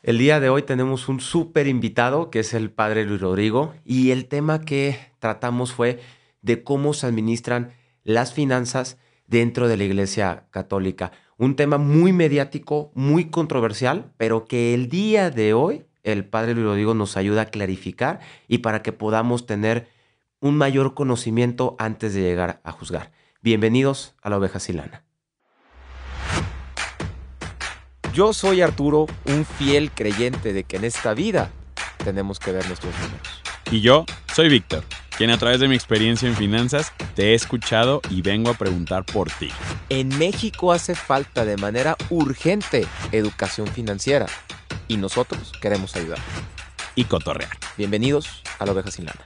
El día de hoy tenemos un súper invitado que es el padre Luis Rodrigo y el tema que tratamos fue de cómo se administran las finanzas dentro de la Iglesia Católica. Un tema muy mediático, muy controversial, pero que el día de hoy el padre Luis Rodrigo nos ayuda a clarificar y para que podamos tener un mayor conocimiento antes de llegar a juzgar. Bienvenidos a la oveja silana. Yo soy Arturo, un fiel creyente de que en esta vida tenemos que ver nuestros números. Y yo soy Víctor, quien a través de mi experiencia en finanzas te he escuchado y vengo a preguntar por ti. En México hace falta de manera urgente educación financiera y nosotros queremos ayudar. Y cotorrear. Bienvenidos a la oveja sin lana.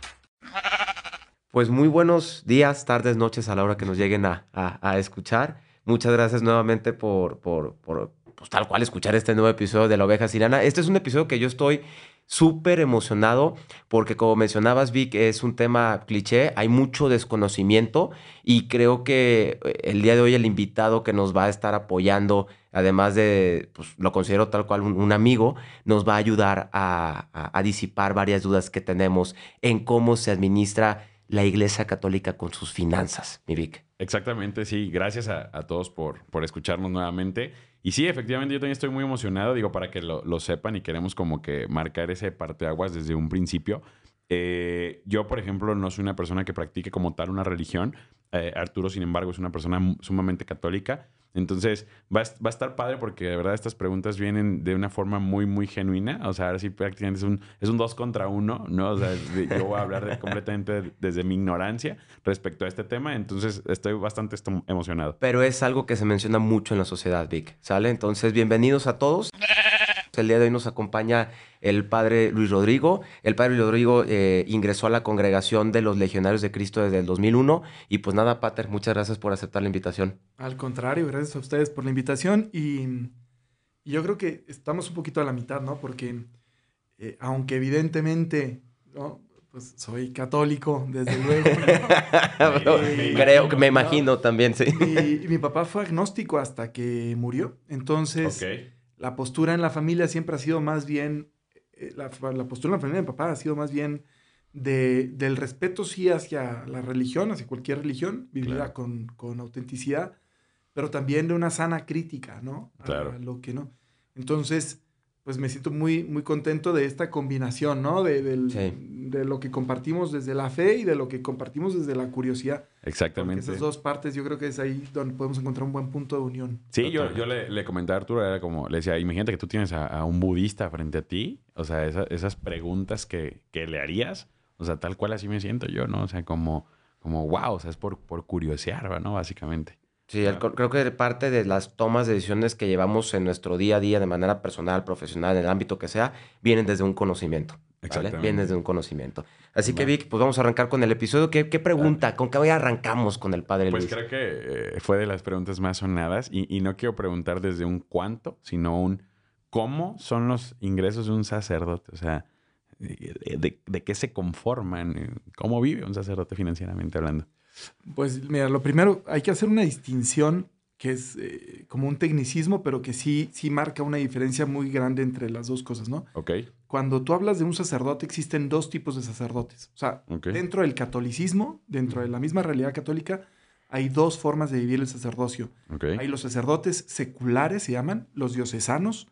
Pues muy buenos días, tardes, noches a la hora que nos lleguen a, escuchar. Muchas gracias nuevamente por, por, por pues, tal cual escuchar este nuevo episodio de La Oveja Silana. Este es un episodio que yo estoy súper emocionado porque como mencionabas Vic es un tema cliché, hay mucho desconocimiento y creo que eh, el día de hoy el invitado que nos va a estar apoyando, además de, pues lo considero tal cual un, amigo, nos va a ayudar a, a disipar varias dudas que tenemos en cómo se administra la Iglesia Católica con sus finanzas, mi Vic. Exactamente, sí. Gracias a, todos por, por escucharnos nuevamente. Y sí, efectivamente, yo también estoy muy emocionado, digo, para que lo, sepan y queremos como que marcar ese parteaguas desde un principio. Eh, yo, por ejemplo, no soy una persona que practique como tal una religión. Eh, Arturo, sin embargo, es una persona sumamente católica. Entonces, va a, estar padre porque de verdad estas preguntas vienen de una forma muy, muy genuina. O sea, ahora sí prácticamente es un, es un dos contra uno, ¿no? O sea, yo voy a hablar completamente desde mi ignorancia respecto a este tema. Entonces, estoy bastante emocionado. Pero es algo que se menciona mucho en la sociedad, Vic, ¿sale? Entonces, bienvenidos a todos. El día de hoy nos acompaña el padre Luis Rodrigo. El padre Luis Rodrigo eh, ingresó a la congregación de los Legionarios de Cristo desde el 2001. Y pues nada, Pater, muchas gracias por aceptar la invitación. Al contrario, gracias a ustedes por la invitación. Y, yo creo que estamos un poquito a la mitad, ¿no? Porque eh, aunque evidentemente, ¿no? Pues soy católico, desde luego. Eh, creo que me imagino también, sí. Y, mi papá fue agnóstico hasta que murió. Entonces la postura en la familia siempre ha sido más bien, eh, la, postura en la familia de mi papá ha sido más bien de, del respeto sí hacia la religión, hacia cualquier religión, vivida con, con, autenticidad, pero también de una sana crítica, ¿no? Claro. lo que no. Entonces, pues me siento muy, muy contento de esta combinación, ¿no? De, de, lo que compartimos desde la fe y de lo que compartimos desde la curiosidad. Exactamente. esas dos partes yo creo que es ahí donde podemos encontrar un buen punto de unión. Sí, yo, yo le, le, comenté a Arturo, era como, le decía, imagínate que tú tienes a, un budista frente a ti, o sea, esas preguntas que, que, le harías, o sea, tal cual así me siento yo, ¿no? O sea, como, como wow, o sea, es por, por curiosear, ¿no? Básicamente. Sí, creo que parte de las tomas de decisiones que llevamos en nuestro día a día de manera personal, profesional, en el ámbito que sea, vienen desde un conocimiento. ¿vale? Vienen desde un conocimiento. Así que Vic, pues vamos a arrancar con el episodio. ¿Qué, pregunta? ¿Con qué hoy arrancamos con el Padre pues Luis? Pues creo que eh, fue de las preguntas más sonadas y, no quiero preguntar desde un cuánto, sino un cómo son los ingresos de un sacerdote. O sea, de, de qué se conforman, cómo vive un sacerdote financieramente hablando. Pues mira, lo primero, hay que hacer una distinción que es eh, como un tecnicismo, pero que sí, sí marca una diferencia muy grande entre las dos cosas, ¿no? Ok. Cuando tú hablas de un sacerdote, existen dos tipos de sacerdotes. O sea, dentro del catolicismo, dentro de la misma realidad católica, hay dos formas de vivir el sacerdocio. Hay los sacerdotes seculares, se llaman, los diocesanos,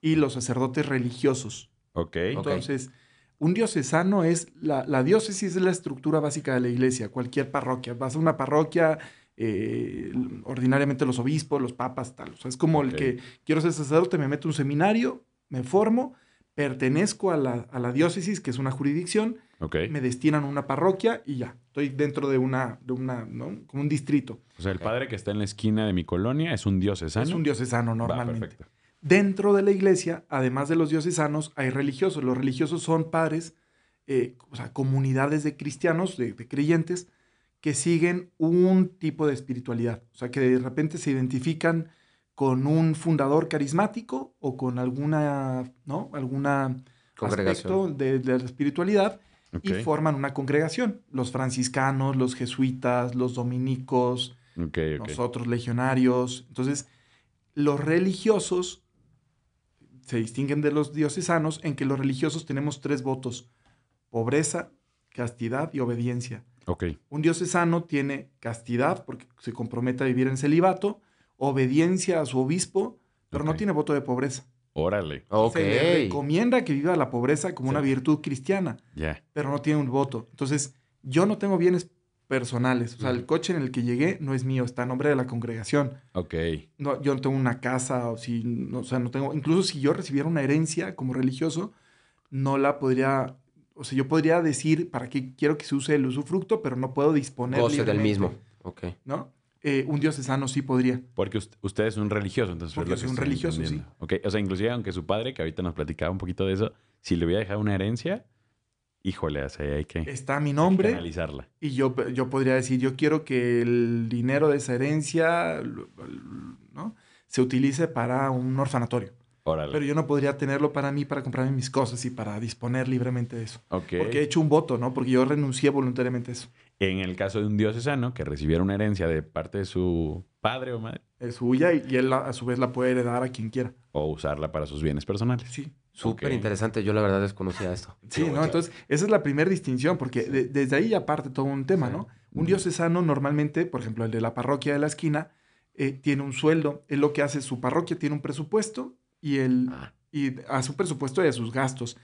y los sacerdotes religiosos. Ok. Entonces, un diocesano es, la, diócesis es la estructura básica de la iglesia, cualquier parroquia. Vas a una parroquia, eh, ordinariamente los obispos, los papas, tal. O sea, es como el que quiero ser sacerdote, me meto a un seminario, me formo, pertenezco a la, diócesis, que es una jurisdicción, me destinan a una parroquia y ya, estoy dentro de una, de una ¿no? Como un distrito. O sea, el padre que está en la esquina de mi colonia es un diocesano. Es un diocesano normalmente. Dentro de la iglesia, además de los diocesanos, hay religiosos. Los religiosos son padres, eh, o sea, comunidades de cristianos, de, creyentes, que siguen un tipo de espiritualidad. O sea, que de repente se identifican con un fundador carismático o con alguna, ¿no? Alguna aspecto de, la espiritualidad y forman una congregación. Los franciscanos, los jesuitas, los dominicos, nosotros legionarios. Entonces, los religiosos se distinguen de los diocesanos en que los religiosos tenemos tres votos, pobreza, castidad y obediencia. Ok. Un diocesano tiene castidad porque se compromete a vivir en celibato, obediencia a su obispo, pero no tiene voto de pobreza. Órale. Ok. Se le recomienda que viva la pobreza como una virtud cristiana, Ya. pero no tiene un voto. Entonces, yo no tengo bienes personales. O sea, el coche en el que llegué no es mío, está a nombre de la congregación. Ok. No, yo no tengo una casa, o si, no, o sea, no tengo, incluso si yo recibiera una herencia como religioso, no la podría, o sea, yo podría decir para qué quiero que se use el usufructo, pero no puedo disponer Goce del libremente, mismo. Ok. ¿no? Eh, un diocesano sí podría. Porque ust- usted es un religioso, entonces. Porque es un religioso, entendiendo. Ok, o sea, inclusive aunque su padre, que ahorita nos platicaba un poquito de eso, si le hubiera dejado una herencia, híjole, hay que, Está mi nombre analizarla. y yo, yo podría decir, yo quiero que el dinero de esa herencia, ¿no? Se utilice para un orfanatorio. Órale. Pero yo no podría tenerlo para mí, para comprarme mis cosas y para disponer libremente de eso. ok. Porque he hecho un voto, ¿no? Porque yo renuncié voluntariamente a eso. En el caso de un diocesano que recibiera una herencia de parte de su padre o madre, Es suya y, y él a su vez la puede heredar a quien quiera. o usarla para sus bienes personales. Sí. Súper interesante. Yo la verdad desconocía esto. Sí, ¿no? Entonces, esa es la primera distinción, porque de- desde ahí ya parte todo un tema, Sí. ¿no? Un diocesano normalmente, por ejemplo, el de la parroquia de la esquina, eh, tiene un sueldo. Él lo que hace, su parroquia tiene un presupuesto y, el, Ah, y a su presupuesto y a sus gastos.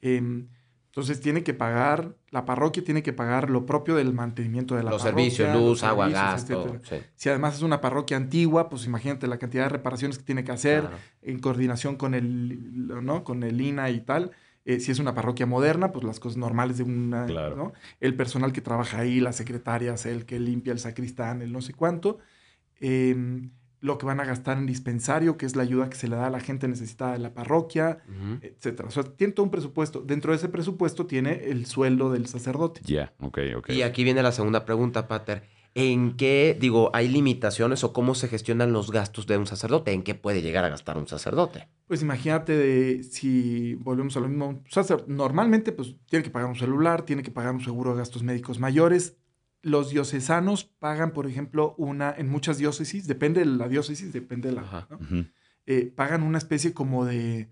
Em, entonces tiene que pagar, la parroquia tiene que pagar lo propio del mantenimiento de la los parroquia. servicios, los luz, agua, servicios, gasto. Sí, Si además es una parroquia antigua, pues imagínate la cantidad de reparaciones que tiene que hacer claro. en coordinación con el, ¿no? con el INA y tal. Eh, si es una parroquia moderna, pues las cosas normales de una, Claro. ¿no? El personal que trabaja ahí, las secretarias, el que limpia el sacristán, el no sé cuánto. Em, lo que van a gastar en dispensario, que es la ayuda que se le da a la gente necesitada de la parroquia, Ujú. etcétera. O sea, tiene todo un presupuesto. Dentro de ese presupuesto tiene el sueldo del sacerdote. Ya, ok, ok. Y aquí viene la segunda pregunta, Pater. ¿En qué, digo, hay limitaciones o cómo se gestionan los gastos de un sacerdote? ¿En qué puede llegar a gastar un sacerdote? Pues imagínate de si volvemos a lo mismo. normalmente, pues tiene que pagar un celular, tiene que pagar un seguro de gastos médicos mayores. Los diocesanos pagan, por ejemplo, una, en muchas diócesis, depende de la diócesis, depende de la. Ajá. ¿no? Ujú. Eh, pagan una especie como de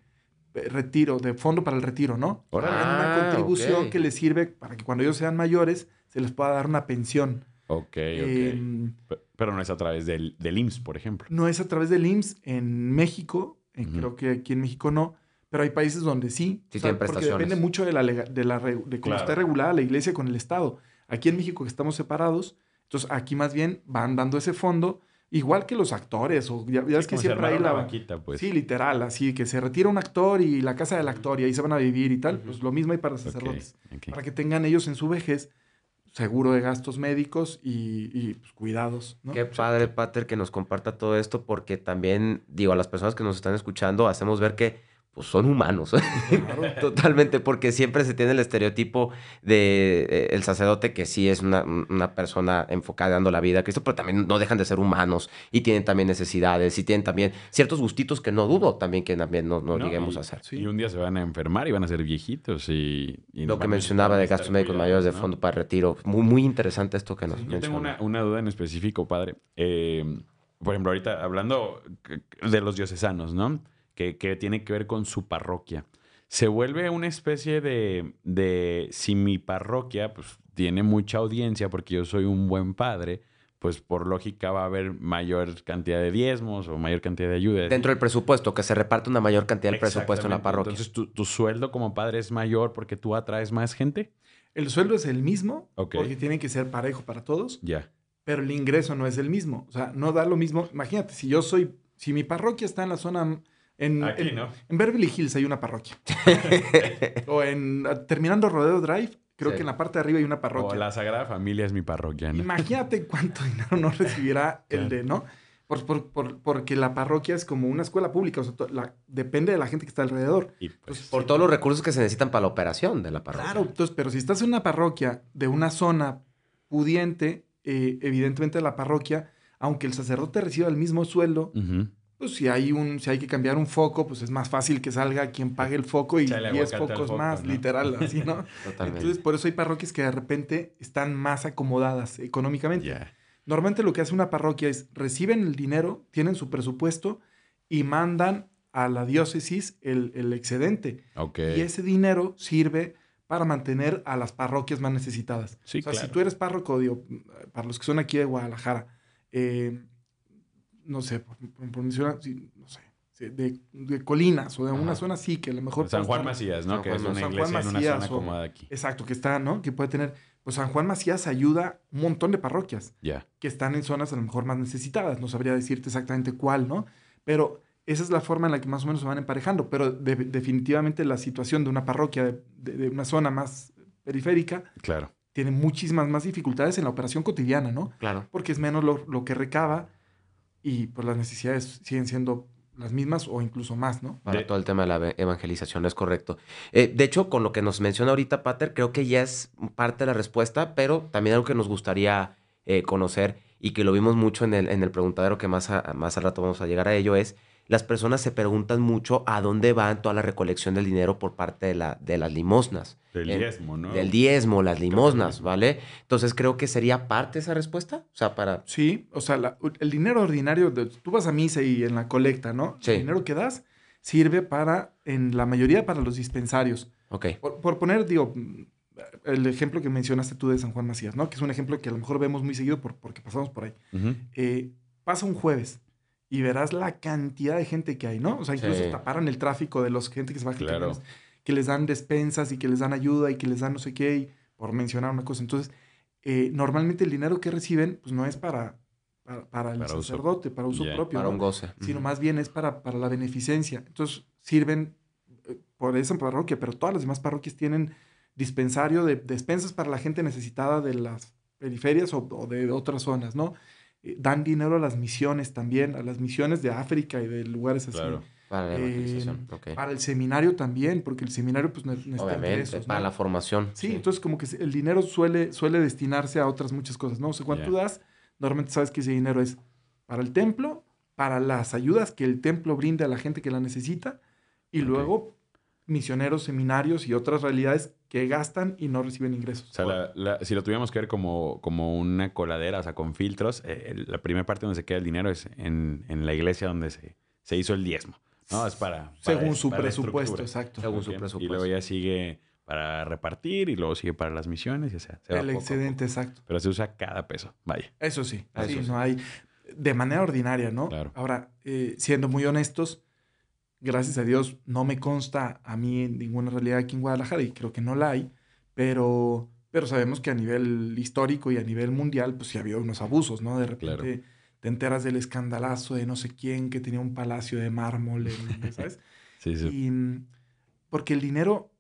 eh, retiro, de fondo para el retiro, ¿no? Pagan una Ah, contribución que les sirve para que cuando ellos sean mayores se les pueda dar una pensión. Ok, ok. Em, Pe- Pero no es a través del, del IMSS, por ejemplo. No es a través del IMSS en México, eh, creo que aquí en México no, pero hay países donde sí. Sí O sea, tienen porque prestaciones. depende mucho de, la, de, la, de cómo Claro. está regulada la iglesia con el Estado. Aquí en México que estamos separados, entonces aquí más bien van dando ese fondo, igual que los actores, o ya, ya ves que siempre hay la... una vaquita, pues. Sí, literal, así que se retira un actor y la casa del actor y ahí se van a vivir y tal, pues lo mismo hay para sacerdotes. ok. Para que tengan ellos en su vejez seguro de gastos médicos y, y, pues, cuidados, ¿no? Qué padre, Pater, que nos comparta todo esto, porque también, digo, a las personas que nos están escuchando, hacemos ver que pues, son humanos. Claro. Totalmente, porque siempre se tiene el estereotipo de eh, el sacerdote que sí es una, una persona enfocada dando la vida a Cristo, pero también no dejan de ser humanos y tienen también necesidades y tienen también ciertos gustitos que no dudo también que también no, no No, lleguemos y- a hacer. Sí. Y un día se van a enfermar y van a ser viejitos y... y Lo que mencionaba de gastos médicos mayores de ¿no? fondo para retiro, muy, muy interesante esto que nos Yo tengo una, una duda en específico, padre. Eh, por ejemplo, ahorita hablando de los diocesanos, ¿no? Que, que tiene que ver con su parroquia. Se vuelve una especie de, de si mi parroquia pues, tiene mucha audiencia porque yo soy un buen padre, pues por lógica va a haber mayor cantidad de diezmos o mayor cantidad de ayudas. Dentro del presupuesto, que se reparte una mayor cantidad del presupuesto en la parroquia. Entonces, ¿tu, tu sueldo como padre es mayor porque tú atraes más gente? El sueldo es el mismo, Ok. porque tiene que ser parejo para todos, Ya. pero el ingreso no es el mismo. O sea, no da lo mismo. Imagínate, si yo soy, si mi parroquia está en la zona, en, Aquí, en, ¿no? en Beverly Hills hay una parroquia. o en, terminando Rodeo Drive, creo Sí. que en la parte de arriba hay una O parroquia. la Sagrada Familia es mi parroquia, ¿no? Imagínate cuánto dinero no recibirá el de, ¿no? Por, por- por- porque la parroquia es como una escuela pública, o sea, to- la- depende de la gente que está alrededor. Y pues, Por todos los recursos que se necesitan para la operación de la parroquia. Claro, entonces, pero si estás en una parroquia de una zona pudiente, eh, evidentemente la parroquia, aunque el sacerdote reciba el mismo sueldo, Ujú. Pues si hay un, si hay que cambiar un foco, pues es más fácil que salga quien pague el foco y Échale 10 aguacate al focos foco, más, ¿no? literal, así, ¿no? Totalmente. Entonces, por eso hay parroquias que de repente están más acomodadas económicamente. Normalmente lo que hace una parroquia es reciben el dinero, tienen su presupuesto y mandan a la diócesis el, excedente. Y ese dinero sirve para mantener a las parroquias más necesitadas. o sea, si tú eres párroco, digo, para los que son aquí de Guadalajara, eh, no sé, por, mencionar, no sé, de, colinas o de una zona así que a lo mejor... San Juan Macías, ¿no? que es una iglesia en una zona cómoda aquí. Exacto, que está, ¿no? Que puede tener... Pues San Juan Macías ayuda un montón de parroquias Ya. que están en zonas a lo mejor más necesitadas. No sabría decirte exactamente cuál, ¿no? Pero esa es la forma en la que más o menos se van emparejando. Pero definitivamente la situación de una parroquia de, una zona más periférica claro. tiene muchísimas más dificultades en la operación cotidiana, ¿no? Claro. Porque es menos lo, lo que recaba y pues las necesidades siguen siendo las mismas o incluso más, ¿no? Para todo el tema de la evangelización, es correcto. Eh, de hecho, con lo que nos menciona ahorita Pater, creo que ya es parte de la respuesta, pero también algo que nos gustaría eh, conocer y que lo vimos mucho en el, en el preguntadero que más, más al rato vamos a llegar a ello es las personas se preguntan mucho a dónde va toda la recolección del dinero por parte de, la, de las limosnas. Del diezmo, ¿no? Del diezmo, las limosnas, ¿vale? Entonces creo que sería parte esa respuesta. O sea, para. Sí, o sea, el dinero ordinario, de, tú vas a misa y en la colecta, ¿no? Sí. El dinero que das sirve para, en la mayoría, para los dispensarios. Ok. Por, poner, digo, el ejemplo que mencionaste tú de San Juan Macías, ¿no? Que es un ejemplo que a lo mejor vemos muy seguido por, porque pasamos por ahí. Eh, pasa un jueves y verás la cantidad de gente que hay, ¿no? O sea, incluso taparan el tráfico de los gente que se va claro. que les dan despensas y que les dan ayuda y que les dan no sé qué, por mencionar una cosa. Entonces, eh, normalmente el dinero que reciben, pues no es para, para, el sacerdote, para uso propio. Para un goce. Sino más bien es para, para la beneficencia. Entonces, sirven eh, por esa parroquia, pero todas las demás parroquias tienen dispensario de despensas para la gente necesitada de las periferias o, o de otras zonas, ¿no? Eh, dan dinero a las misiones también, a las misiones de África y de lugares así. Para la evangelización. Eh, para el seminario también, porque el seminario pues necesita Obviamente, para la formación. Sí, entonces como que el dinero suele, suele destinarse a otras muchas cosas, ¿no? O sea, cuando tú das, normalmente sabes que ese dinero es para el templo, para las ayudas que el templo brinde a la gente que la necesita, y luego misioneros, seminarios y otras realidades que gastan y no reciben ingresos. O sea, si lo tuviéramos que ver como, como una coladera, o sea, con filtros, eh, la primera parte donde se queda el dinero es en, en la iglesia donde se, se, hizo el diezmo. No, es para... Según su presupuesto, exacto. Según su presupuesto. Y luego ya sigue para repartir y luego sigue para las misiones, y, o sea, el excedente, exacto. Pero se usa cada peso, vaya. Eso sí, así no hay de manera ordinaria, ¿no? Claro. Ahora, eh, siendo muy honestos, gracias a Dios, no me consta a mí ninguna realidad aquí en Guadalajara y creo que no la hay, pero, pero sabemos que a nivel histórico y a nivel mundial, pues sí ha habido unos abusos, ¿no? De repente te enteras del escandalazo de no sé quién que tenía un palacio de mármol, ¿sabes? sí, sí. Y mm, porque el dinero,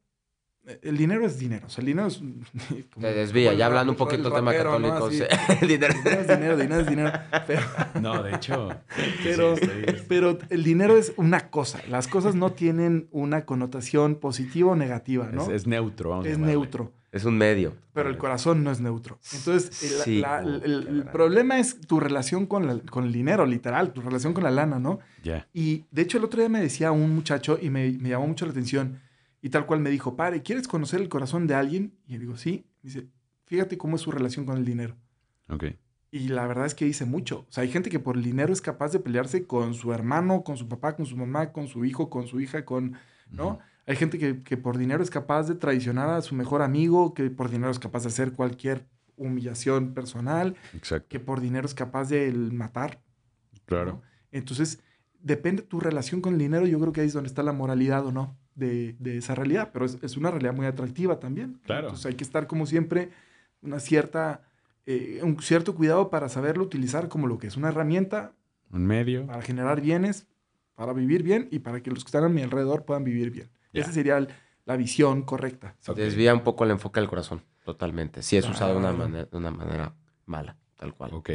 el dinero es dinero. O sea, el dinero es. Te desvía, ya hablando un poquito del tema católico. el dinero. es dinero, dinero es dinero. no, de hecho. Pero, pero el dinero es una cosa. Las cosas no tienen una connotación positiva o negativa, ¿no? Es, neutro, vamos Es neutro. Es un medio. Pero el corazón no es neutro. Entonces, el, problema es tu relación con, con, el dinero, literal, tu relación con la lana, ¿no? Ya. Y de hecho, el otro día me decía un muchacho y me, me llamó mucho la atención y tal cual me dijo, padre, ¿quieres conocer el corazón de alguien? Y yo digo, sí. dice, fíjate cómo es su relación con el dinero. Ok. Y la verdad es que dice mucho. O sea, hay gente que por el dinero es capaz de pelearse con su hermano, con su papá, con su mamá, con su hijo, con su hija, con, ¿no? Hay gente que, que, por dinero es capaz de traicionar a su mejor amigo, que por dinero es capaz de hacer cualquier humillación personal, Exacto. que por dinero es capaz de matar. Claro. Entonces, depende de tu relación con el dinero, yo creo que ahí es donde está la moralidad o no de, esa realidad, pero es, una realidad muy atractiva también. Claro. Entonces hay que estar como siempre una cierta, eh, un cierto cuidado para saberlo utilizar como lo que es una herramienta. Un medio. Para generar bienes, para vivir bien y para que los que están a mi alrededor puedan vivir bien. Esa sería la visión correcta. Desvía un poco el enfoque del corazón, totalmente. Si es usado de una, manera, de una manera mala, tal cual. Ok.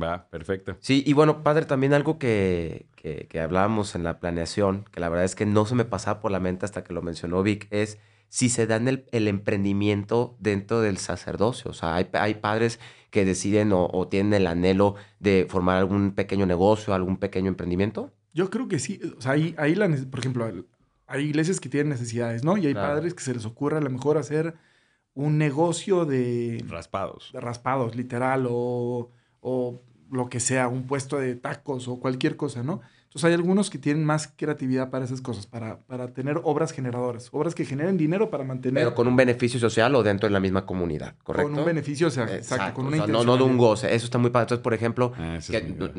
Va, perfecto. Sí, y bueno, padre, también algo que, que, hablábamos en la planeación, que la verdad es que no se me pasaba por la mente hasta que lo mencionó Vic, es si se dan el, el emprendimiento dentro del sacerdocio. O sea, hay, hay padres que deciden o, tienen el anhelo de formar algún pequeño negocio, algún pequeño emprendimiento. Yo creo que sí. O sea, ahí, ahí la, por ejemplo, hay iglesias que tienen necesidades, ¿no? Y hay padres que se les ocurre a lo mejor hacer un negocio de... Raspados. De raspados, literal, o, o lo que sea, un puesto de tacos o cualquier cosa, ¿no? Entonces hay algunos que tienen más creatividad para esas cosas, para, para tener obras generadoras, obras que generen dinero para mantener... Pero con un beneficio social o dentro de la misma comunidad, ¿correcto? Con un beneficio, o sea, exacto, con una no, no de un goce, eso está muy padre. Entonces, por ejemplo, ah,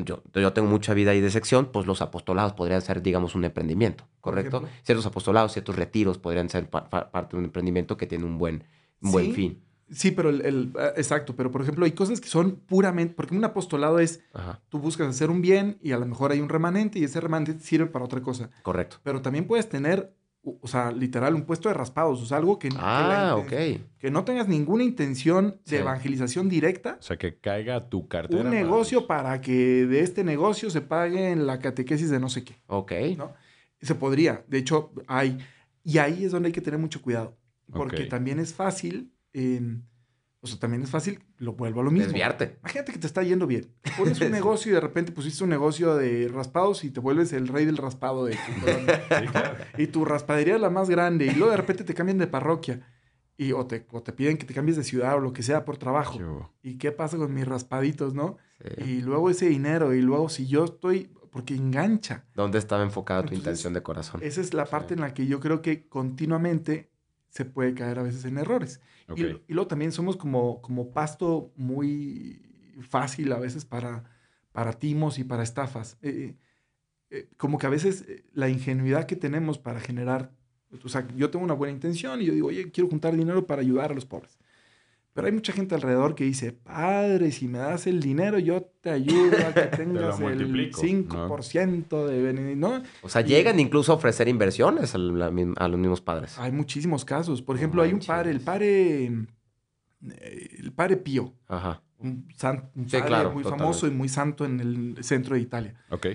yo, yo, tengo mucha vida ahí de sección, pues los apostolados podrían ser, digamos, un emprendimiento, ¿correcto? Ciertos apostolados, ciertos retiros podrían ser parte de un emprendimiento que tiene un buen, un buen fin. Sí, pero el, ah, exacto, pero por ejemplo hay cosas que son puramente, porque un apostolado es, tú buscas hacer un bien y a lo mejor hay un remanente y ese remanente sirve para otra cosa. Correcto. Pero también puedes tener, o sea, literal, un puesto de raspados, o sea, algo que, ah, que, no tengas ninguna intención de evangelización directa. O sea, que caiga tu cartera. Un negocio para que de este negocio se pague en la catequesis de no sé qué. Ok. ¿no? Se podría, de hecho, hay, y ahí es donde hay que tener mucho cuidado, porque también es fácil o sea, también es fácil, lo vuelvo a lo mismo. Desviarte. Imagínate que te está yendo bien. Pones un negocio y de repente pusiste un negocio de raspados y te vuelves el rey del raspado de tu. Y tu raspadería es la más grande. Y luego de repente te cambian de parroquia. Y, o, te, o te piden que te cambies de ciudad o lo que sea por trabajo. ¿Y qué pasa con mis raspaditos, no? Y luego ese dinero. Y luego si yo estoy... Porque engancha. ¿Dónde estaba enfocada tu intención de corazón? Esa es la parte en la que yo creo que continuamente se puede caer a veces en errores. Y, luego también somos como, como pasto muy fácil a veces para, para timos y para estafas. Eh, eh, eh, como que a veces la ingenuidad que tenemos para generar, o sea, yo tengo una buena intención y yo digo, oye, quiero juntar dinero para ayudar a los pobres. Pero hay mucha gente alrededor que dice, padre, si me das el dinero, yo te ayudo a que tengas el 5% de ¿no? O sea, llegan incluso a ofrecer inversiones a, los mismos padres. Hay muchísimos casos. Por ejemplo, hay un padre, el padre, el padre Pío. Ajá. Un, padre muy famoso y muy santo en el centro de Italia. Ok.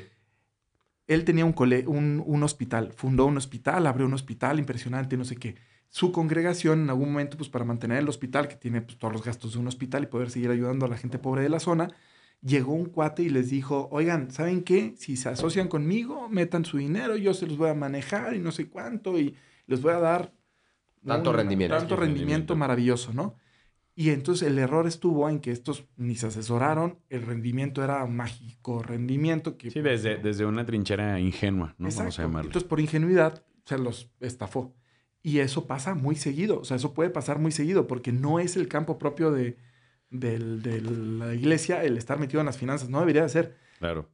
Él tenía un, un, un hospital, fundó un hospital, abrió un hospital impresionante, no sé qué su congregación en algún momento, pues para mantener el hospital, que tiene pues, todos los gastos de un hospital y poder seguir ayudando a la gente pobre de la zona, llegó un cuate y les dijo, oigan, ¿saben qué? Si se asocian conmigo, metan su dinero, yo se los voy a manejar y no sé cuánto y les voy a dar... Tanto rendimiento. Tanto rendimiento, maravilloso, ¿no? Y entonces el error estuvo en que estos ni se asesoraron, el rendimiento era un mágico rendimiento que... Sí, desde, desde una trinchera ingenua, ¿no? Vamos a Entonces por ingenuidad se los estafó. Y eso pasa muy seguido, o sea, eso puede pasar muy seguido porque no es el campo propio de, la iglesia el estar metido en las finanzas, no debería de ser. Claro.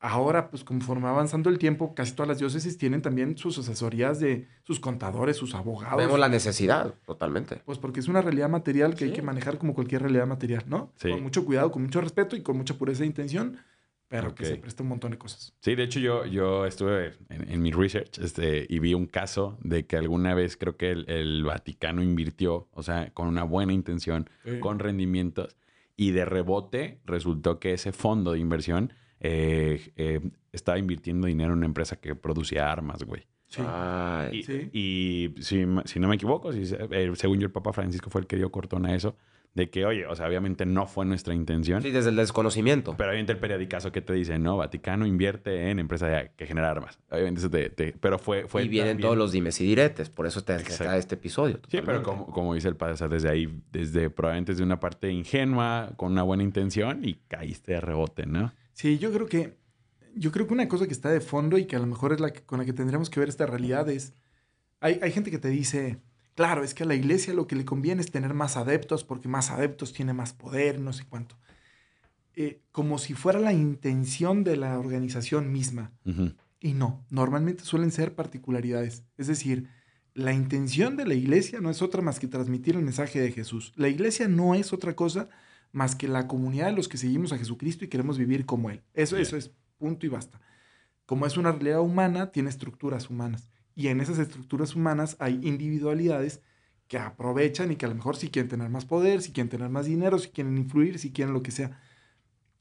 Ahora, pues conforme avanzando el tiempo, casi todas las diócesis tienen también sus asesorías de sus contadores, sus abogados. Vemos la necesidad, totalmente. Pues porque es una realidad material que hay que manejar como cualquier realidad material, ¿no? Sí. Con mucho cuidado, con mucho respeto y con mucha pureza de intención, pero que se presta un montón de cosas. Sí, de hecho yo, yo estuve en, mi research este, y vi un caso de que alguna vez creo que el, Vaticano invirtió, o sea, con una buena intención, con rendimientos, y de rebote resultó que ese fondo de inversión eh, eh, estaba invirtiendo dinero en una empresa que producía armas, güey. Sí. y, si, si, no me equivoco, si, eh, según yo el Papa Francisco fue el que dio cortón a eso, de que, oye, o sea, obviamente no fue nuestra intención. Sí, desde el desconocimiento. Pero obviamente el periodicazo que te dice, no, Vaticano invierte en empresa que genera armas. Obviamente eso te, pero fue, fue Y vienen todos los dimes y diretes, por eso te está este episodio. Sí, pero como, como dice el padre, o sea, desde ahí, desde probablemente desde una parte ingenua, con una buena intención y caíste de rebote, ¿no? Sí, yo creo que, yo creo que una cosa que está de fondo y que a lo mejor es la que, con la que tendríamos que ver esta realidad es, hay, hay gente que te dice Claro, es que a la iglesia lo que le conviene es tener más adeptos porque más adeptos tiene más poder, no sé cuánto. Eh, como si fuera la intención de la organización misma. Y no, normalmente suelen ser particularidades. Es decir, la intención de la iglesia no es otra más que transmitir el mensaje de Jesús. La iglesia no es otra cosa más que la comunidad de los que seguimos a Jesucristo y queremos vivir como Él. Eso, eso es punto y basta. Como es una realidad humana, tiene estructuras humanas. Y en esas estructuras humanas hay individualidades que aprovechan y que a lo mejor si quieren tener más poder, si quieren tener más dinero, si quieren influir, si quieren lo que sea.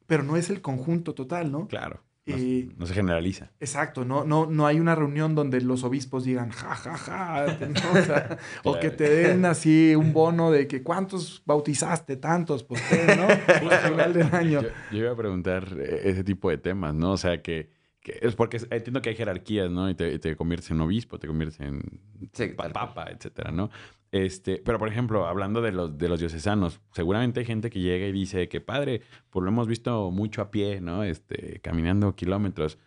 Pero no es el conjunto total, ¿no? Claro. No, eh, se generaliza. Exacto, no, no, no hay una reunión donde los obispos digan ja, ja, ja, o, que te den así un bono de que cuántos bautizaste, tantos, pues ¿no? Al final del año. yo, iba a preguntar eh, ese tipo de temas, ¿no? O sea, que es porque entiendo que hay jerarquías, ¿no? Y te, conviertes en obispo, te conviertes en papa, etcétera, ¿no? Este, pero por ejemplo, hablando de los, de los diocesanos, seguramente hay gente que llega y dice que padre, pues lo hemos visto mucho a pie, ¿no? Este, caminando kilómetros.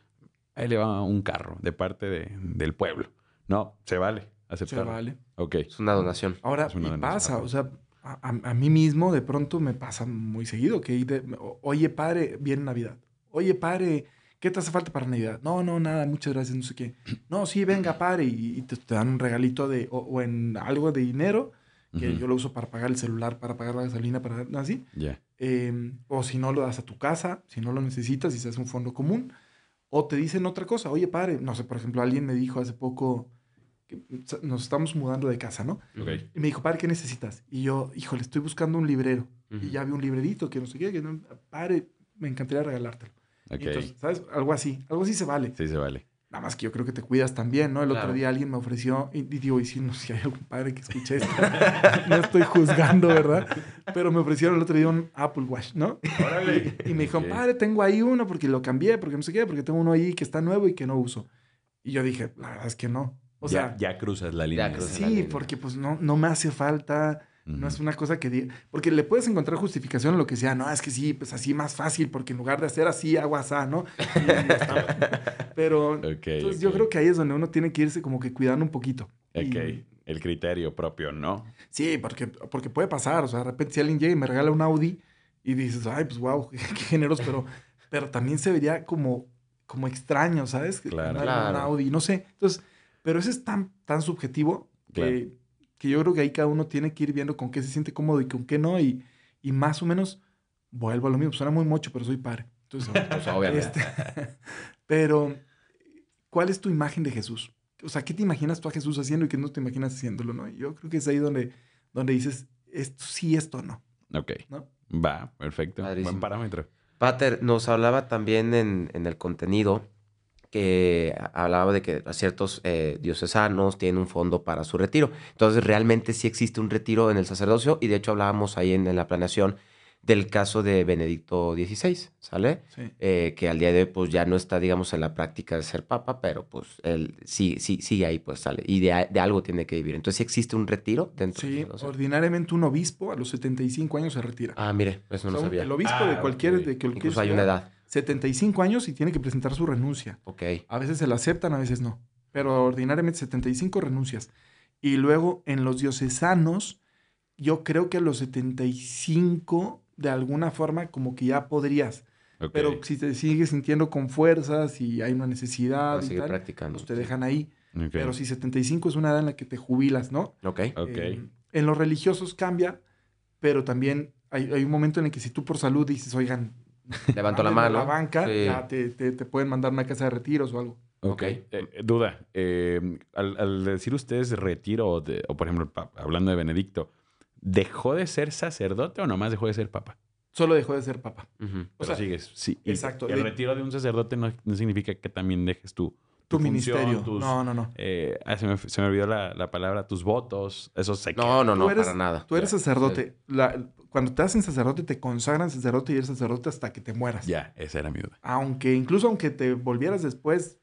ahí le va un carro de parte de, del pueblo. No, se vale aceptar. Se vale. Ok. Es una donación. Ahora, una donación, pasa, o sea, a, a- a mí mismo de pronto me pasa muy seguido que, de- oye, padre, viene Navidad. Oye, padre, ¿qué te hace falta para Navidad? No, no, nada, muchas gracias, no sé qué. No, sí, venga, padre, y, y te, te dan un regalito de, o, o en algo de dinero, que yo lo uso para pagar el celular, para pagar la gasolina, para así. Ya. Eh, o si no, lo das a tu casa, si no lo necesitas y se hace un fondo común. O te dicen otra cosa, oye, padre, no sé, por ejemplo, alguien me dijo hace poco que nos estamos mudando de casa, ¿no? Ok. Y me dijo, padre, ¿qué necesitas? Y yo, híjole, estoy buscando un librero. Y ya vi un librerito que no sé qué, que no, padre, me encantaría regalártelo. Entonces, ¿sabes? Algo así, algo así se vale. Sí, se vale. Nada más que yo creo que te cuidas también, ¿no? El Claro. otro día alguien me ofreció, y, y digo, y si no, si hay algún padre que escuche esto, no estoy juzgando, ¿verdad? Pero me ofrecieron el otro día un Apple Watch, ¿no? Órale. Y me dijo, padre, tengo ahí uno porque lo cambié, porque no sé qué, porque tengo uno ahí que está nuevo y que no uso. Y yo dije, la verdad es que no. O sea, ya, ya cruzas la línea. cruzas la sí, línea. porque pues no, no me hace falta. No es una cosa que diga. Porque le puedes encontrar justificación a lo que sea. No, es que sí, pues así más fácil, porque en lugar de hacer así, hago asá, ¿no? Pero Ok, entonces yo creo que ahí es donde uno tiene que irse como que cuidando un poquito. Y- Ok. El criterio propio, ¿no? sí, porque, porque puede pasar. O sea, de repente si alguien llega y me regala un Audi y dices, ay, pues wow, qué, qué generoso, pero, pero también se vería como, como extraño, ¿sabes? Claro. Un. Audi, no sé. Entonces, pero eso es tan, tan subjetivo que, Claro. Que yo creo que ahí cada uno tiene que ir viendo con qué se siente cómodo y con qué no. Y, y más o menos vuelvo a lo mismo. Suena muy mocho, pero soy padre. Entonces, Pues obviamente. este, pero, ¿cuál es tu imagen de Jesús? O sea, ¿qué te imaginas tú a Jesús haciendo y qué no te imaginas haciéndolo? ¿no? Yo creo que es ahí donde, donde dices, esto sí, esto no. Ok. ¿no? Va, perfecto. Buen parámetro. Pater nos hablaba también en, en el contenido que hablaba de que ciertos eh, diocesanos tienen un fondo para su retiro. Entonces, realmente sí existe un retiro en el sacerdocio y de hecho hablábamos ahí en, en la planeación del caso de Benedicto XVI, ¿sale? Sí. Eh, que al día de hoy pues ya no está, digamos, en la práctica de ser papa, pero pues él sí, sí, sigue ahí, pues sale. Y de, de algo tiene que vivir. Entonces, ¿sí existe un retiro dentro Sí, del sacerdocio? ordinariamente un obispo a los 75 años se retira. Ah, mire, eso O no sea, un- sabía. El obispo Ah, de cualquier... De cualquier Incluso hay una edad. 75 años y tiene que presentar su renuncia. Ok. A veces se la aceptan, a veces no. Pero ordinariamente 75 renuncias. Y luego en los diocesanos, yo creo que a los 75, de alguna forma, como que ya podrías. Ok. Pero si te sigues sintiendo con fuerzas y hay una necesidad y seguir tal, practicando. pues te sí. dejan ahí. Pero si 75 es una edad en la que te jubilas, ¿no? Ok. Ok. Eh, en los religiosos cambia, pero también hay, hay un momento en el que si tú por salud dices, oigan, Levanto la mano. la banca, Sí. ya te, te- te pueden mandar a una casa de retiros o algo. Ok. Ok. Eh, duda. eh, al, al decir ustedes retiro, o, de- o por ejemplo, hablando de Benedicto, ¿dejó de ser sacerdote o nomás dejó de ser papa? Solo dejó de ser papa. O Pero sea, sigues. Sí. y exacto. El De- retiro de un sacerdote no, no significa que también dejes tu, Tu, función, ministerio. tus- No, no, no. eh, ah, se, me, se me olvidó la, la palabra, tus votos. Eso se No, queda. no, no, Tú eres- para nada. Tú eres Ya. sacerdote. La- cuando te hacen sacerdote, te consagran sacerdote y eres sacerdote hasta que te mueras. Ya, esa era mi duda. Aunque, incluso aunque te volvieras después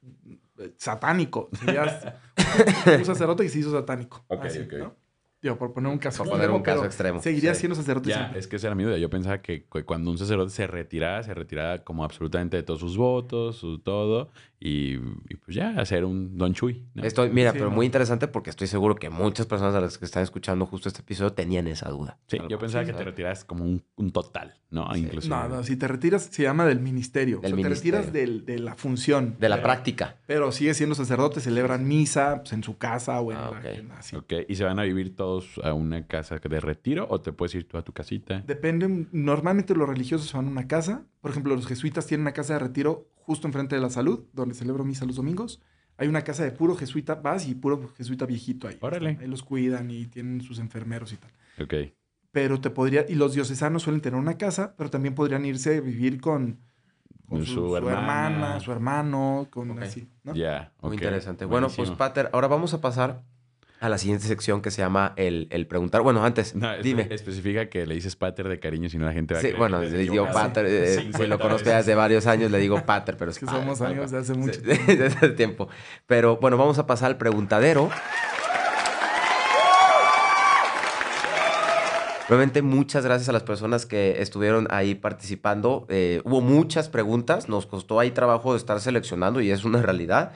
eh, satánico, serías un sacerdote que se hizo satánico. Ok, Así, ok. ¿no? Digo, por poner un caso Por poner un caso extremo. Seguirías Sí. siendo sacerdote Ya, siempre. es que esa era mi duda. Yo pensaba que cu- cuando un sacerdote se retiraba, se retiraba como absolutamente de todos sus votos, su todo, y, y pues ya, hacer un Don Chuy. ¿no? Estoy, mira, Sí, pero no. muy interesante porque estoy seguro que muchas personas a las que están escuchando justo este episodio tenían esa duda. Sí, yo pensaba así, que te retiras como un, un total, ¿no? Sí. Inclusive. No, no, si te retiras, se llama del ministerio. Del o sea, te retiras del- de la función. De la Pero- práctica. Pero sigue siendo sacerdote, celebran misa pues, en su casa o en Ah, la- ok. en así. Ok, ¿y se van a vivir a una casa de retiro o te puedes ir tú a tu casita? Depende, normalmente los religiosos van a una casa. Por ejemplo, los jesuitas tienen una casa de retiro justo enfrente de la salud, donde celebro misa los domingos. Hay una casa de puro jesuita, vas y puro jesuita viejito ahí. Órale. Ahí los cuidan y tienen sus enfermeros y tal. Ok, Pero te podría, y los diocesanos suelen tener una casa, pero también podrían irse a vivir con, su, su su hermana. hermana. su hermano, con Ok. así, ¿no? ya. Muy ok, interesante. Bueno, pues. Pater, ahora vamos a pasar a la siguiente sección que se llama el, el preguntar. Bueno, antes, No, espe- dime. especifica que le dices pater de cariño, si no la gente va a Sí, creer bueno, le digo Pater, eh, si 50 lo conozco desde varios años, le digo Pater, pero es Es que padre, somos amigos cual. de hace mucho tiempo. desde hace tiempo. Pero bueno, vamos a pasar al preguntadero. Nuevamente, muchas gracias a las personas que estuvieron ahí participando. Eh, hubo muchas preguntas, nos costó ahí trabajo de estar seleccionando y es una realidad,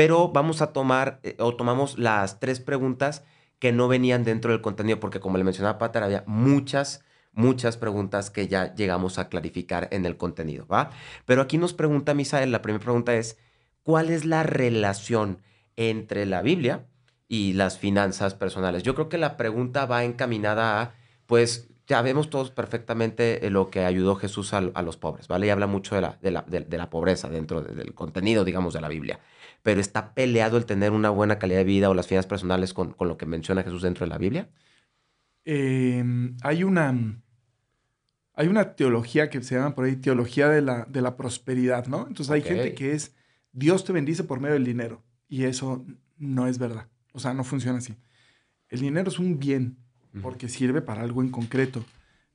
pero vamos a tomar eh, o tomamos las tres preguntas que no venían dentro del contenido, porque como le mencionaba Pater, había muchas, muchas preguntas que ya llegamos a clarificar en el contenido, ¿va? Pero aquí nos pregunta Misael, la primera pregunta es, ¿cuál es la relación entre la Biblia y las finanzas personales? Yo creo que la pregunta va encaminada a, pues, ya vemos todos perfectamente lo que ayudó Jesús a, los pobres, ¿vale? Y habla mucho de la, de la, de la pobreza dentro del contenido, digamos, de la Biblia pero está peleado el tener una buena calidad de vida o las finanzas personales con, lo que menciona Jesús dentro de la Biblia? Em, hay una... Hay una teología que se llama por ahí teología de la, de la prosperidad, ¿no? Entonces hay gente que es Dios te bendice por medio del dinero y eso no es verdad. O sea, no funciona así. El dinero es un bien porque sirve para algo en concreto,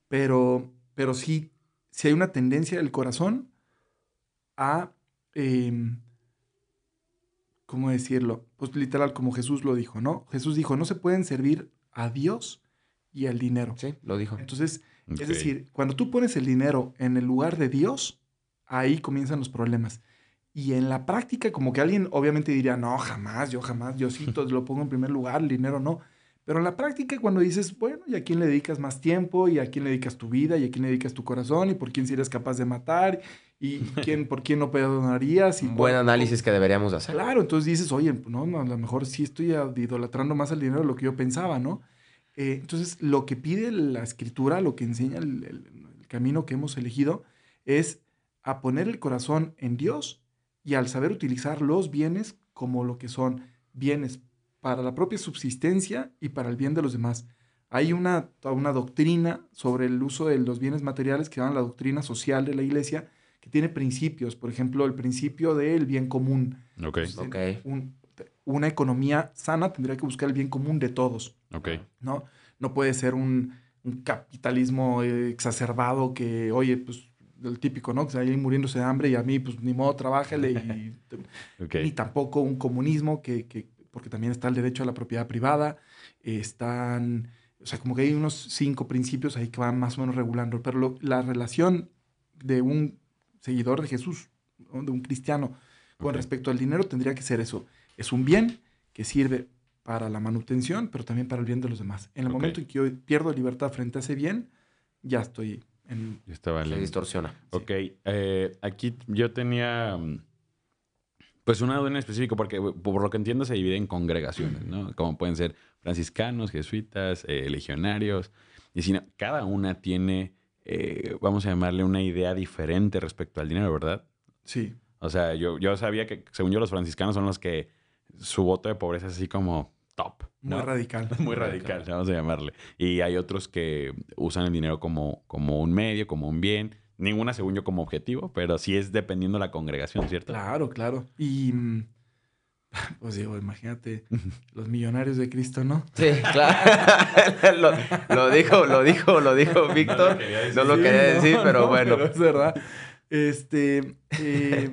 pero, pero sí, sí hay una tendencia del corazón a em, ¿cómo decirlo? Pues literal, como Jesús lo dijo, ¿no? Jesús dijo, no se pueden servir a Dios y al dinero. Sí, lo dijo. Entonces, es decir, cuando tú pones el dinero en el lugar de Dios, ahí comienzan los problemas. Y en la práctica, como que alguien obviamente diría, no, jamás, yo jamás, yo sí lo pongo en primer lugar, el dinero no. Pero en la práctica, cuando dices, bueno, ¿y a quién le dedicas más tiempo? ¿Y a quién le dedicas tu vida? ¿Y a quién le dedicas tu corazón? ¿Y por quién si eres capaz de matar? ¿Y quién, por quién no perdonarías? Y Buen análisis que deberíamos hacer. Claro, entonces dices, oye, no, a lo mejor sí estoy idolatrando más al dinero de lo que yo pensaba, ¿no? Eh, entonces, lo que pide la escritura, lo que enseña el, el camino que hemos elegido, es a poner el corazón en Dios y al saber utilizar los bienes como lo que son bienes para la propia subsistencia y para el bien de los demás. Hay una, una doctrina sobre el uso de los bienes materiales que llaman la doctrina social de la iglesia, que tiene principios, por ejemplo, el principio del bien común. Okay. una economía sana tendría que buscar el bien común de todos. Okay. ¿no? no puede ser un, capitalismo exacerbado que, oye, pues el típico, ¿no? Que se ahí muriéndose de hambre y a mí, pues ni modo, trabájale. Y, Ni tampoco un comunismo que, que, porque también está el derecho a la propiedad privada, están, o sea, como que hay unos cinco principios ahí que van más o menos regulando, pero la relación de un seguidor de Jesús, de un cristiano, con respecto al dinero tendría que ser eso, es un bien que sirve para la manutención, pero también para el bien de los demás. En el momento en que yo pierdo libertad frente a ese bien, ya estoy en... Se distorsiona. Ok, eh, aquí yo tenía mm, pues una duda en específico, porque por lo que entiendo se divide en congregaciones, ¿no? Como pueden ser franciscanos, jesuitas, eh, legionarios. Y si cada una tiene, eh, vamos a llamarle una idea diferente respecto al dinero, ¿verdad? Sí. O sea, yo, yo sabía que, según yo, los franciscanos son los que su voto de pobreza es así como top. Muy radical. Muy radical, vamos a llamarle. Y hay otros que usan el dinero como, como un medio, como un bien Ninguna según yo como objetivo, pero sí es dependiendo de la congregación, ¿cierto? Claro, claro. Y mm, pues digo, imagínate los millonarios de Cristo, ¿no? Sí, claro. lo, dijo, lo dijo, lo dijo Víctor. No lo quería decir, pero bueno. es verdad. Este, eh,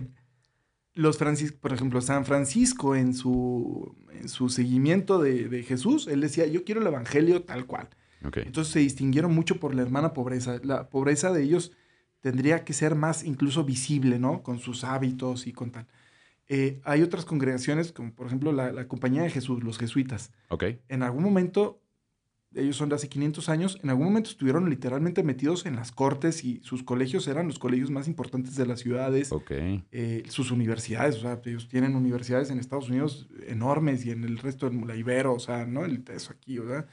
los Francisco, por ejemplo, San Francisco en su, en su seguimiento de, de, Jesús, él decía, yo quiero el evangelio tal cual. Entonces se distinguieron mucho por la hermana pobreza. La pobreza de ellos tendría que ser más incluso visible, ¿no? Con sus hábitos y con tal. Eh, hay otras congregaciones, como por ejemplo la, Compañía de Jesús, los jesuitas. Ok. En algún momento, ellos son de hace 500 años, en algún momento estuvieron literalmente metidos en las cortes y sus colegios eran los colegios más importantes de las ciudades. Ok. Eh, sus universidades, o sea, ellos tienen universidades en Estados Unidos enormes y en el resto de la Ibero, o sea, ¿no? El, eso aquí, ¿verdad?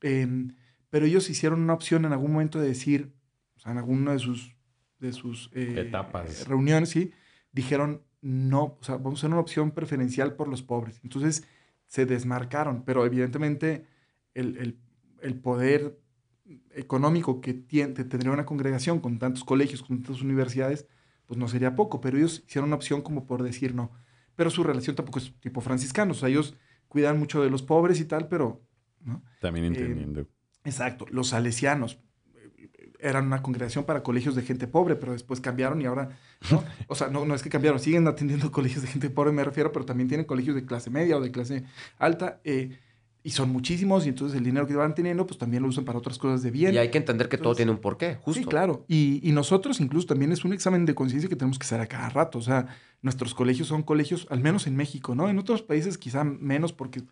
Em, pero ellos hicieron una opción en algún momento de decir, o sea, en alguno de sus de sus eh, etapas. reuniones, ¿sí? dijeron, no, o sea, vamos a hacer una opción preferencial por los pobres. Entonces se desmarcaron, pero evidentemente el, poder económico que tiene, tendría una congregación con tantos colegios, con tantas universidades, pues no sería poco, pero ellos hicieron una opción como por decir no. Pero su relación tampoco es tipo franciscano, o sea, ellos cuidan mucho de los pobres y tal, pero... ¿no? También eh, entendiendo. exacto, los salesianos, eran una congregación para colegios de gente pobre, pero después cambiaron y ahora, ¿no? O sea, no, no es que cambiaron, siguen atendiendo colegios de gente pobre, me refiero, pero también tienen colegios de clase media o de clase alta. Eh, y son muchísimos, y entonces el dinero que van teniendo, pues también lo usan para otras cosas de bien. Y hay que entender que todo tiene un porqué, justo. Sí, claro. Y, y nosotros incluso también es un examen de conciencia que tenemos que hacer a cada rato. O sea, nuestros colegios son colegios, al menos en México, ¿no? En otros países quizá menos porque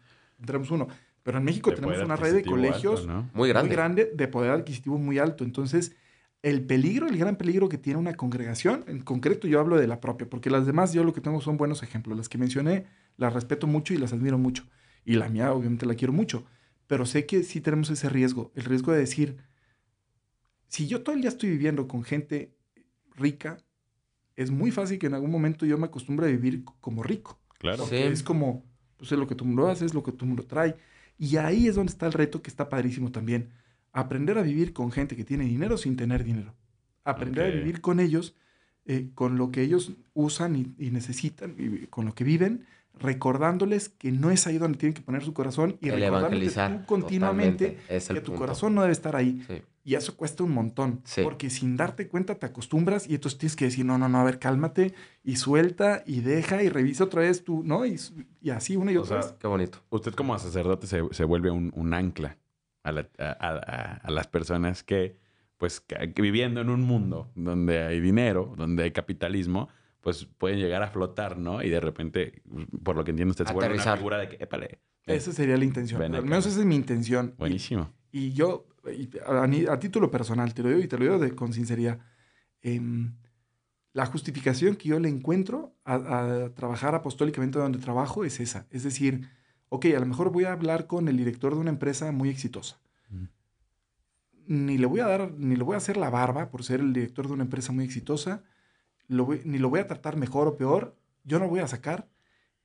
tenemos uno. Pero en México tenemos una red de colegios muy, grande. muy grande, de poder adquisitivo muy alto. Entonces, el peligro, el gran peligro que tiene una congregación, en concreto yo hablo de la propia, porque las demás yo lo que tengo son buenos ejemplos. Las que mencioné las respeto mucho y las admiro mucho. Y la mía obviamente la quiero mucho pero sé que sí tenemos ese riesgo, el riesgo de decir, si yo todo el día estoy viviendo con gente rica, es muy fácil que en algún momento yo me acostumbre a vivir como rico. Claro. Es como, pues es lo que tú mundo haces, es lo que tú mundo trae. Y ahí es donde está el reto que está padrísimo también. Aprender a vivir con gente que tiene dinero sin tener dinero. Aprender a vivir con ellos, eh, con lo que ellos usan y, y necesitan, y con lo que viven, recordándoles que no es ahí donde tienen que poner su corazón y recordándoles tú continuamente que tu corazón no debe estar ahí. Y eso cuesta un montón, porque sin darte cuenta te acostumbras y entonces tienes que decir, no, no, no, a ver, cálmate y suelta y deja y revisa otra vez tú, ¿no? Y, y así una y otra vez. Qué bonito. Usted como sacerdote se, se vuelve un, un ancla a, la, a, a, las personas que, pues, que viviendo en un mundo donde hay dinero, donde hay capitalismo, pues pueden llegar a flotar, ¿no? Y de repente, por lo que entiendo, usted se vuelve una figura de que, épale. Esa sería la intención. Al menos esa es mi intención. Buenísimo. Y, yo, a, título personal, te lo digo y te lo digo de, con sinceridad, em, la justificación que yo le encuentro a, trabajar apostólicamente donde trabajo es esa. Es decir, ok, a lo mejor voy a hablar con el director de una empresa muy exitosa. Mm. Ni le voy a dar, ni le voy a hacer la barba por ser el director de una empresa muy exitosa ni lo voy a tratar mejor o peor, yo no lo voy a sacar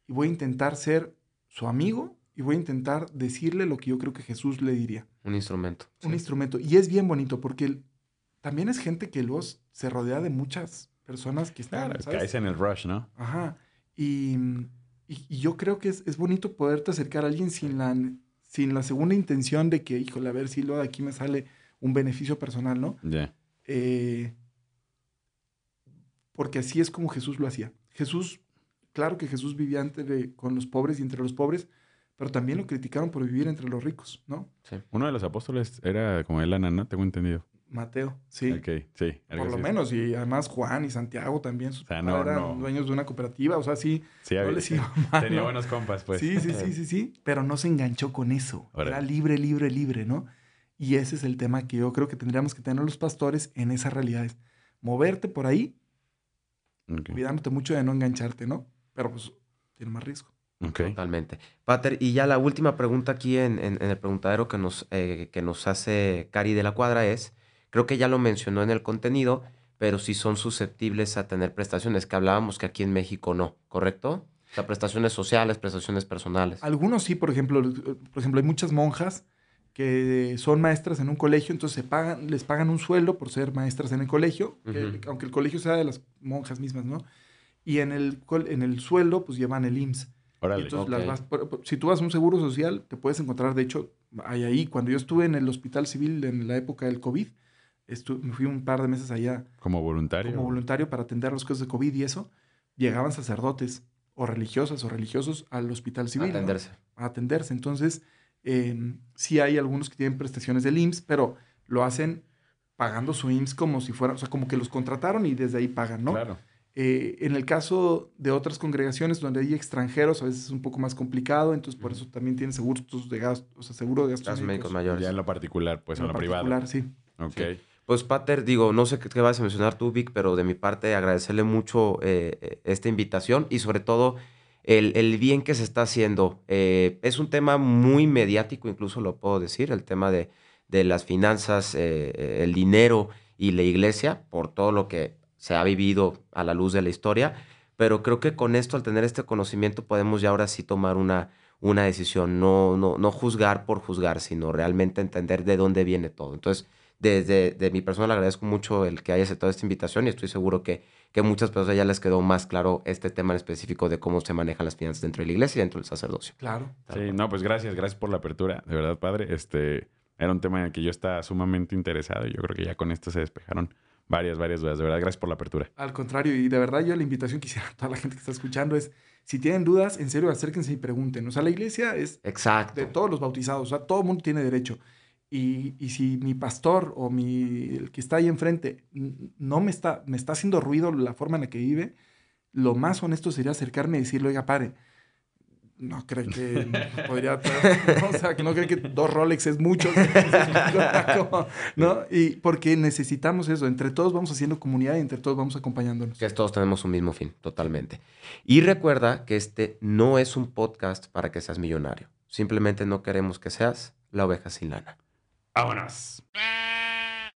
y voy a intentar ser su amigo y voy a intentar decirle lo que yo creo que Jesús le diría. Un instrumento. Un instrumento. Y es bien bonito porque también es gente que luego se rodea de muchas personas que están... Claro, caes en el rush, ¿no? Ajá. Y, y, yo creo que es, es, bonito poderte acercar a alguien sin la, sin la segunda intención de que, híjole, a ver si lo de aquí me sale un beneficio personal, ¿no? Ya. Eh, porque así es como Jesús lo hacía. Jesús, claro que Jesús vivía entre, con los pobres y entre los pobres, pero también lo criticaron por vivir entre los ricos, ¿no? Sí. Uno de los apóstoles era como el ¿no? tengo entendido. Mateo, sí. Ok, sí. Por lo menos, y además Juan y Santiago también eran dueños de una cooperativa, o sea, sí, sí no les iba mal, Tenía buenos compas, pues. Sí, sí, sí, sí, sí, pero no se enganchó con eso. Era libre, libre, libre, ¿no? Y ese es el tema que yo creo que tendríamos que tener los pastores en esas realidades. Moverte por ahí Cuidándote mucho de no engancharte, ¿no? Pero pues tiene más riesgo. Totalmente. Pater, y ya la última pregunta aquí en, el preguntadero que nos, eh, que nos hace Cari de la Cuadra es, creo que ya lo mencionó en el contenido, pero si son susceptibles a tener prestaciones, que hablábamos que aquí en México no, ¿correcto? O sea, prestaciones sociales, prestaciones personales. Algunos sí, por ejemplo, por ejemplo, hay muchas monjas que son maestras en un colegio, entonces se pagan, les pagan un sueldo por ser maestras en el colegio, aunque el colegio sea de las monjas mismas, ¿no? Y en el, en el sueldo, pues llevan el IMSS. Entonces, si tú vas a un seguro social, te puedes encontrar, de hecho, hay ahí, cuando yo estuve en el hospital civil en la época del COVID, me fui un par de meses allá. ¿Como voluntario? Como voluntario para atender las cosas de COVID y eso, llegaban sacerdotes o religiosas o religiosos al hospital civil. A atenderse. A atenderse. Entonces, Em, sí hay algunos que tienen prestaciones del IMSS, pero lo hacen pagando su IMSS como si fuera, o sea, como que los contrataron y desde ahí pagan, ¿no? Claro. Eh, en el caso de otras congregaciones donde hay extranjeros, a veces es un poco más complicado, entonces por eso también tienen seguros de gastos, o sea, seguro de gastos médicos mayores. Ya en lo particular, pues en, lo, privado. particular, sí. Ok. Pues, Pater, digo, no sé qué, vas a mencionar tú, Vic, pero de mi parte agradecerle mucho eh, esta invitación y sobre todo el, bien que se está haciendo. Eh, es un tema muy mediático, incluso lo puedo decir, el tema de, las finanzas, eh, el dinero y la iglesia, por todo lo que se ha vivido a la luz de la historia. Pero creo que con esto, al tener este conocimiento, podemos ya ahora sí tomar una, una decisión, no, no, no juzgar por juzgar, sino realmente entender de dónde viene todo. Entonces, desde de mi persona le agradezco mucho el que haya aceptado esta invitación y estoy seguro que, que muchas personas ya les quedó más claro este tema en específico de cómo se manejan las finanzas dentro de la iglesia y dentro del sacerdocio. Claro. Sí, no, pues gracias, gracias por la apertura, de verdad, padre. Este era un tema en el que yo estaba sumamente interesado y yo creo que ya con esto se despejaron varias, varias dudas. De verdad, gracias por la apertura. Al contrario, y de verdad yo la invitación que hiciera a toda la gente que está escuchando es, si tienen dudas, en serio, acérquense y pregunten. O sea, la iglesia es Exacto. de todos los bautizados, o sea, todo el mundo tiene derecho. Y, y, si mi pastor o mi, el que está ahí enfrente no me está, me está haciendo ruido la forma en la que vive, lo más honesto sería acercarme y decirle, oiga, pare, no cree que podría ¿no? o sea que no cree que dos Rolex es mucho no y porque necesitamos eso entre todos vamos haciendo comunidad y entre todos vamos acompañándonos. Que todos tenemos un mismo fin totalmente. Y recuerda que este no es un podcast para que seas millonario. Simplemente no queremos que seas la oveja sin lana. Vámonos